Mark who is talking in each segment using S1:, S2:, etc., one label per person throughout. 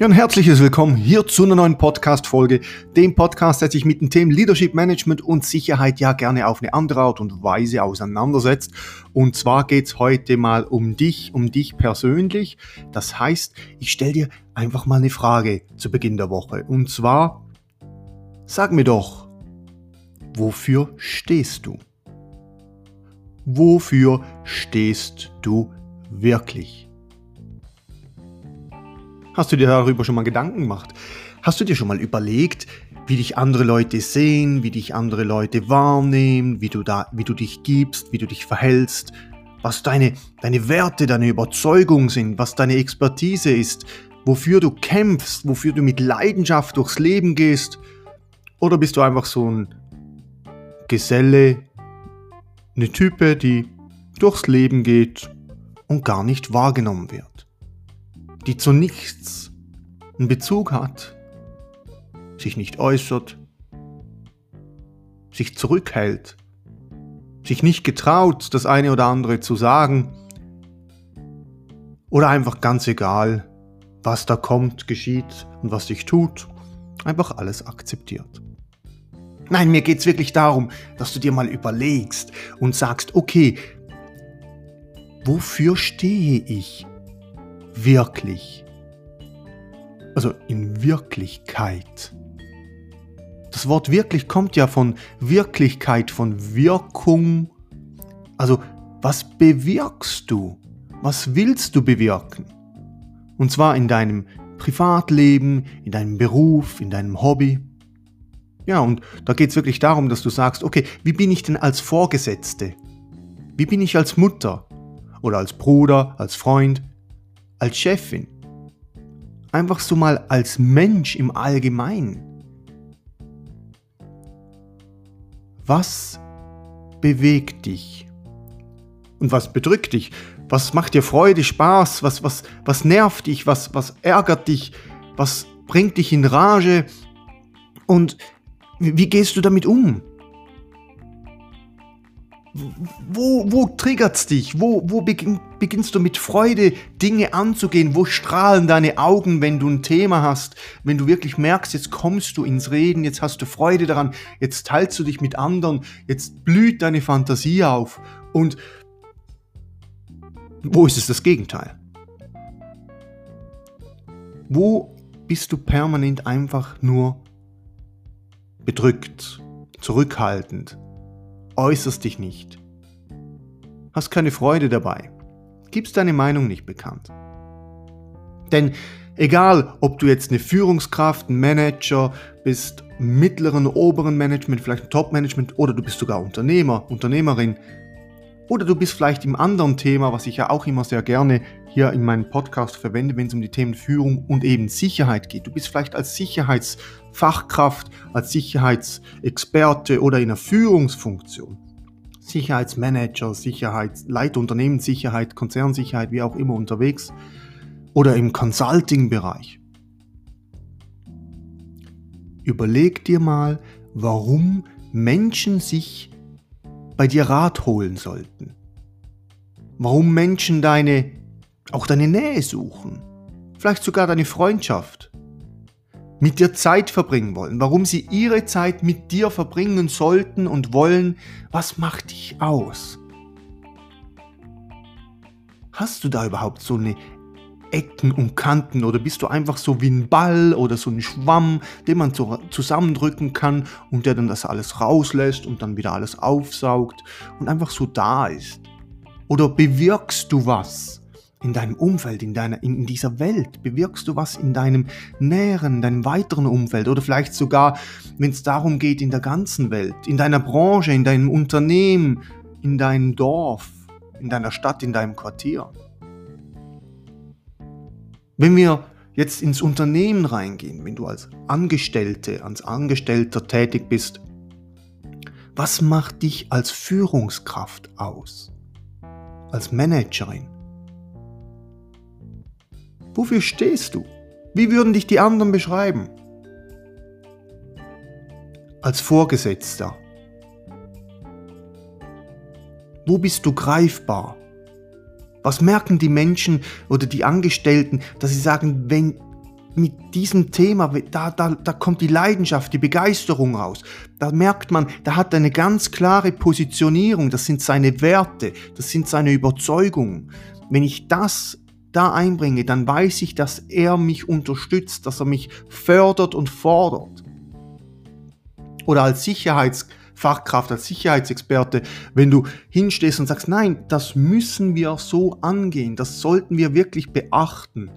S1: Ja, ein herzliches Willkommen hier zu einer neuen Podcast-Folge, dem Podcast, der sich mit den Themen Leadership Management und Sicherheit ja gerne auf eine andere Art und Weise auseinandersetzt. Und zwar geht's heute mal um dich, um dich persönlich. Das heißt, ich stelle dir einfach mal eine Frage zu Beginn der Woche. Und zwar, sag mir doch, wofür stehst du? Wofür stehst du wirklich? Hast du dir darüber schon mal Gedanken gemacht? Hast du dir schon mal überlegt, wie dich andere Leute sehen, wie dich andere Leute wahrnehmen, wie du, da, wie du dich gibst, wie du dich verhältst, was deine, deine Werte, deine Überzeugung sind, was deine Expertise ist, wofür du kämpfst, wofür du mit Leidenschaft durchs Leben gehst? Oder bist du einfach so ein Geselle, eine Type, die durchs Leben geht und gar nicht wahrgenommen wird? Die zu nichts einen Bezug hat, sich nicht äußert, sich zurückhält, sich nicht getraut, das eine oder andere zu sagen, oder einfach ganz egal, was da kommt, geschieht und was sich tut, einfach alles akzeptiert. Nein, mir geht es wirklich darum, dass du dir mal überlegst und sagst, okay, wofür stehe ich? Wirklich. Also in Wirklichkeit. Das Wort wirklich kommt ja von Wirklichkeit, von Wirkung. Also was bewirkst du? Was willst du bewirken? Und zwar in deinem Privatleben, in deinem Beruf, in deinem Hobby. Ja, und da geht es wirklich darum, dass du sagst, okay, wie bin ich denn als Vorgesetzte? Wie bin ich als Mutter? Oder als Bruder, als Freund? Als Chefin. Einfach so mal als Mensch im Allgemeinen. Was bewegt dich? Und was bedrückt dich? Was macht dir Freude, Spaß? Was, was, was nervt dich? Was, was ärgert dich? Was bringt dich in Rage? Und wie gehst du damit um? Wo, wo triggert's dich? Wo, wo beginn, beginnst du mit Freude Dinge anzugehen? Wo strahlen deine Augen, wenn du ein Thema hast? Wenn du wirklich merkst, jetzt kommst du ins Reden, jetzt hast du Freude daran, jetzt teilst du dich mit anderen, jetzt blüht deine Fantasie auf. Und wo ist es das Gegenteil? Wo bist du permanent einfach nur bedrückt, zurückhaltend, äußerst dich nicht. Hast keine Freude dabei. Gibst deine Meinung nicht bekannt. Denn egal, ob du jetzt eine Führungskraft, ein Manager bist, mittleren, oberen Management, vielleicht ein Top-Management oder du bist sogar Unternehmer, Unternehmerin oder du bist vielleicht im anderen Thema, was ich ja auch immer sehr gerne hier in meinem Podcast verwende, wenn es um die Themen Führung und eben Sicherheit geht. Du bist vielleicht als Sicherheitsfachkraft, als Sicherheitsexperte oder in einer Führungsfunktion. Sicherheitsmanager, Sicherheit, Leiter Unternehmenssicherheit, Konzernsicherheit, wie auch immer unterwegs oder im Consulting-Bereich. Überleg dir mal, warum Menschen sich bei dir Rat holen sollten. Warum Menschen deine, auch deine Nähe suchen. Vielleicht sogar deine Freundschaft. Mit dir Zeit verbringen wollen. Warum sie ihre Zeit mit dir verbringen sollten und wollen. Was macht dich aus? Hast du da überhaupt so eine Ecken und Kanten oder bist du einfach so wie ein Ball oder so ein Schwamm, den man so zusammendrücken kann und der dann das alles rauslässt und dann wieder alles aufsaugt und einfach so da ist? Oder bewirkst du was in deinem Umfeld, in, deiner, in dieser Welt? Bewirkst du was in deinem näheren, in deinem weiteren Umfeld? Oder vielleicht sogar, wenn es darum geht, in der ganzen Welt, in deiner Branche, in deinem Unternehmen, in deinem Dorf, in deiner Stadt, in deinem Quartier? Wenn wir jetzt ins Unternehmen reingehen, wenn du als Angestellte, als Angestellter tätig bist, was macht dich als Führungskraft aus? Als Managerin? Wofür stehst du? Wie würden dich die anderen beschreiben? Als Vorgesetzter? Wo bist du greifbar? Was merken die Menschen oder die Angestellten, dass sie sagen, wenn mit diesem Thema, da, da, da kommt die Leidenschaft, die Begeisterung raus. Da merkt man, da hat eine ganz klare Positionierung, das sind seine Werte, das sind seine Überzeugungen. Wenn ich das da einbringe, dann weiß ich, dass er mich unterstützt, dass er mich fördert und fordert. Oder als Sicherheits- Fachkraft, als Sicherheitsexperte, wenn du hinstehst und sagst, nein, das müssen wir so angehen, das sollten wir wirklich beachten.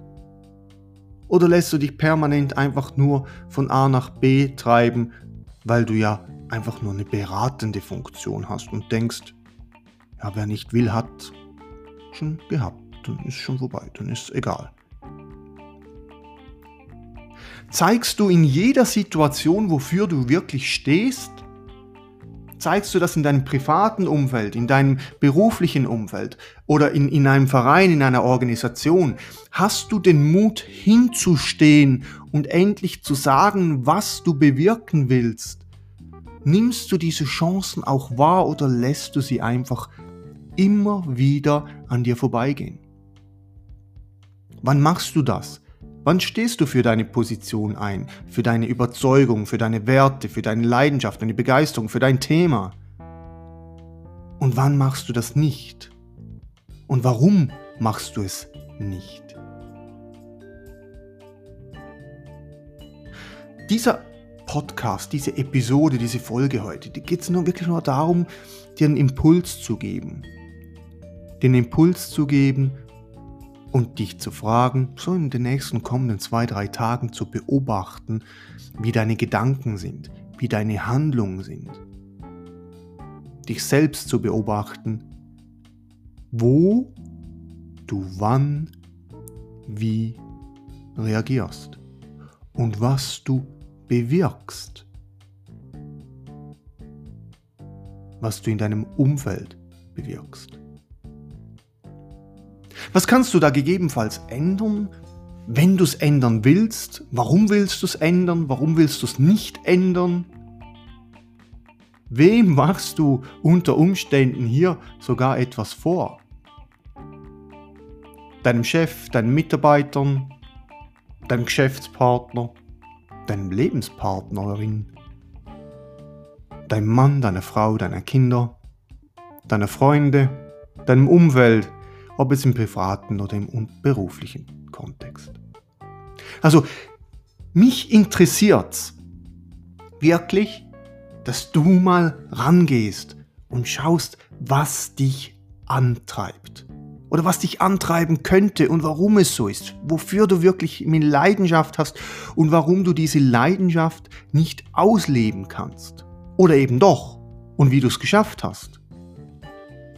S1: Oder lässt du dich permanent einfach nur von A nach B treiben, weil du ja einfach nur eine beratende Funktion hast und denkst, ja, wer nicht will, hat schon gehabt, dann ist schon vorbei, dann ist egal. Zeigst du in jeder Situation, wofür du wirklich stehst? Zeigst du das in deinem privaten Umfeld, in deinem beruflichen Umfeld oder in, in einem Verein, in einer Organisation? Hast du den Mut hinzustehen und endlich zu sagen, was du bewirken willst? Nimmst du diese Chancen auch wahr oder lässt du sie einfach immer wieder an dir vorbeigehen? Wann machst du das? Wann stehst du für deine Position ein, für deine Überzeugung, für deine Werte, für deine Leidenschaft, deine Begeisterung, für dein Thema? Und wann machst du das nicht? Und warum machst du es nicht? Dieser Podcast, diese Episode, diese Folge heute, die geht es nur wirklich nur darum, dir einen Impuls zu geben. Den Impuls zu geben, und dich zu fragen, so in den nächsten kommenden zwei, drei Tagen zu beobachten, wie deine Gedanken sind, wie deine Handlungen sind. Dich selbst zu beobachten, wo du wann, wie reagierst und was du bewirkst, was du in deinem Umfeld bewirkst. Was kannst du da gegebenenfalls ändern? Wenn du es ändern willst, warum willst du es ändern? Warum willst du es nicht ändern? Wem machst du unter Umständen hier sogar etwas vor? Deinem Chef, deinen Mitarbeitern, deinem Geschäftspartner, deinem Lebenspartnerin, deinem Mann, deiner Frau, deiner Kinder, deiner Freunde, deinem Umfeld, ob es im privaten oder im beruflichen Kontext. Also, mich interessiert wirklich, dass du mal rangehst und schaust, was dich antreibt. Oder was dich antreiben könnte und warum es so ist. Wofür du wirklich eine Leidenschaft hast und warum du diese Leidenschaft nicht ausleben kannst. Oder eben doch. Und wie du es geschafft hast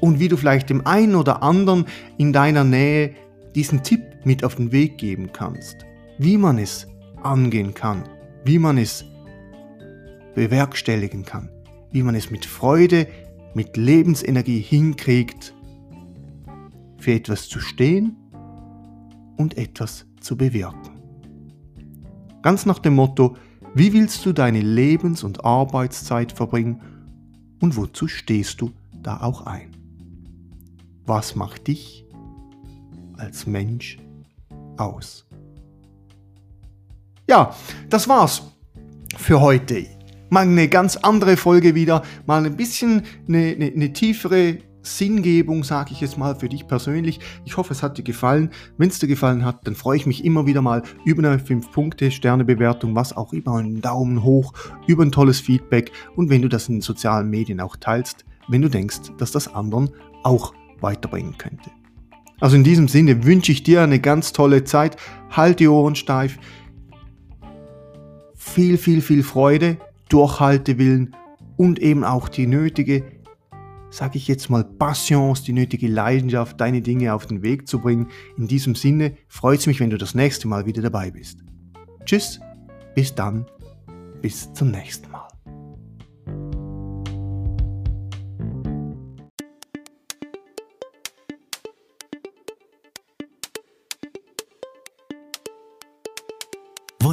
S1: und wie du vielleicht dem einen oder anderen in deiner Nähe diesen Tipp mit auf den Weg geben kannst, wie man es angehen kann, wie man es bewerkstelligen kann, wie man es mit Freude, mit Lebensenergie hinkriegt, für etwas zu stehen und etwas zu bewirken. Ganz nach dem Motto, wie willst du deine Lebens- und Arbeitszeit verbringen und wozu stehst du da auch ein? Was macht dich als Mensch aus? Ja, das war's für heute. Mal eine ganz andere Folge wieder, mal ein bisschen eine, eine, eine tiefere Sinngebung, sage ich jetzt mal, für dich persönlich. Ich hoffe, es hat dir gefallen. Wenn es dir gefallen hat, dann freue ich mich immer wieder mal über eine 5-Punkte-Sternebewertung, was auch immer, einen Daumen hoch, über ein tolles Feedback und wenn du das in den sozialen Medien auch teilst, wenn du denkst, dass das anderen auch weiterbringen könnte. Also in diesem Sinne wünsche ich dir eine ganz tolle Zeit. Halt die Ohren steif. Viel, viel, viel Freude, Durchhaltewillen und eben auch die nötige, sage ich jetzt mal, Passions, die nötige Leidenschaft, deine Dinge auf den Weg zu bringen. In diesem Sinne freut es mich, wenn du das nächste Mal wieder dabei bist. Tschüss, bis dann, bis zum nächsten Mal.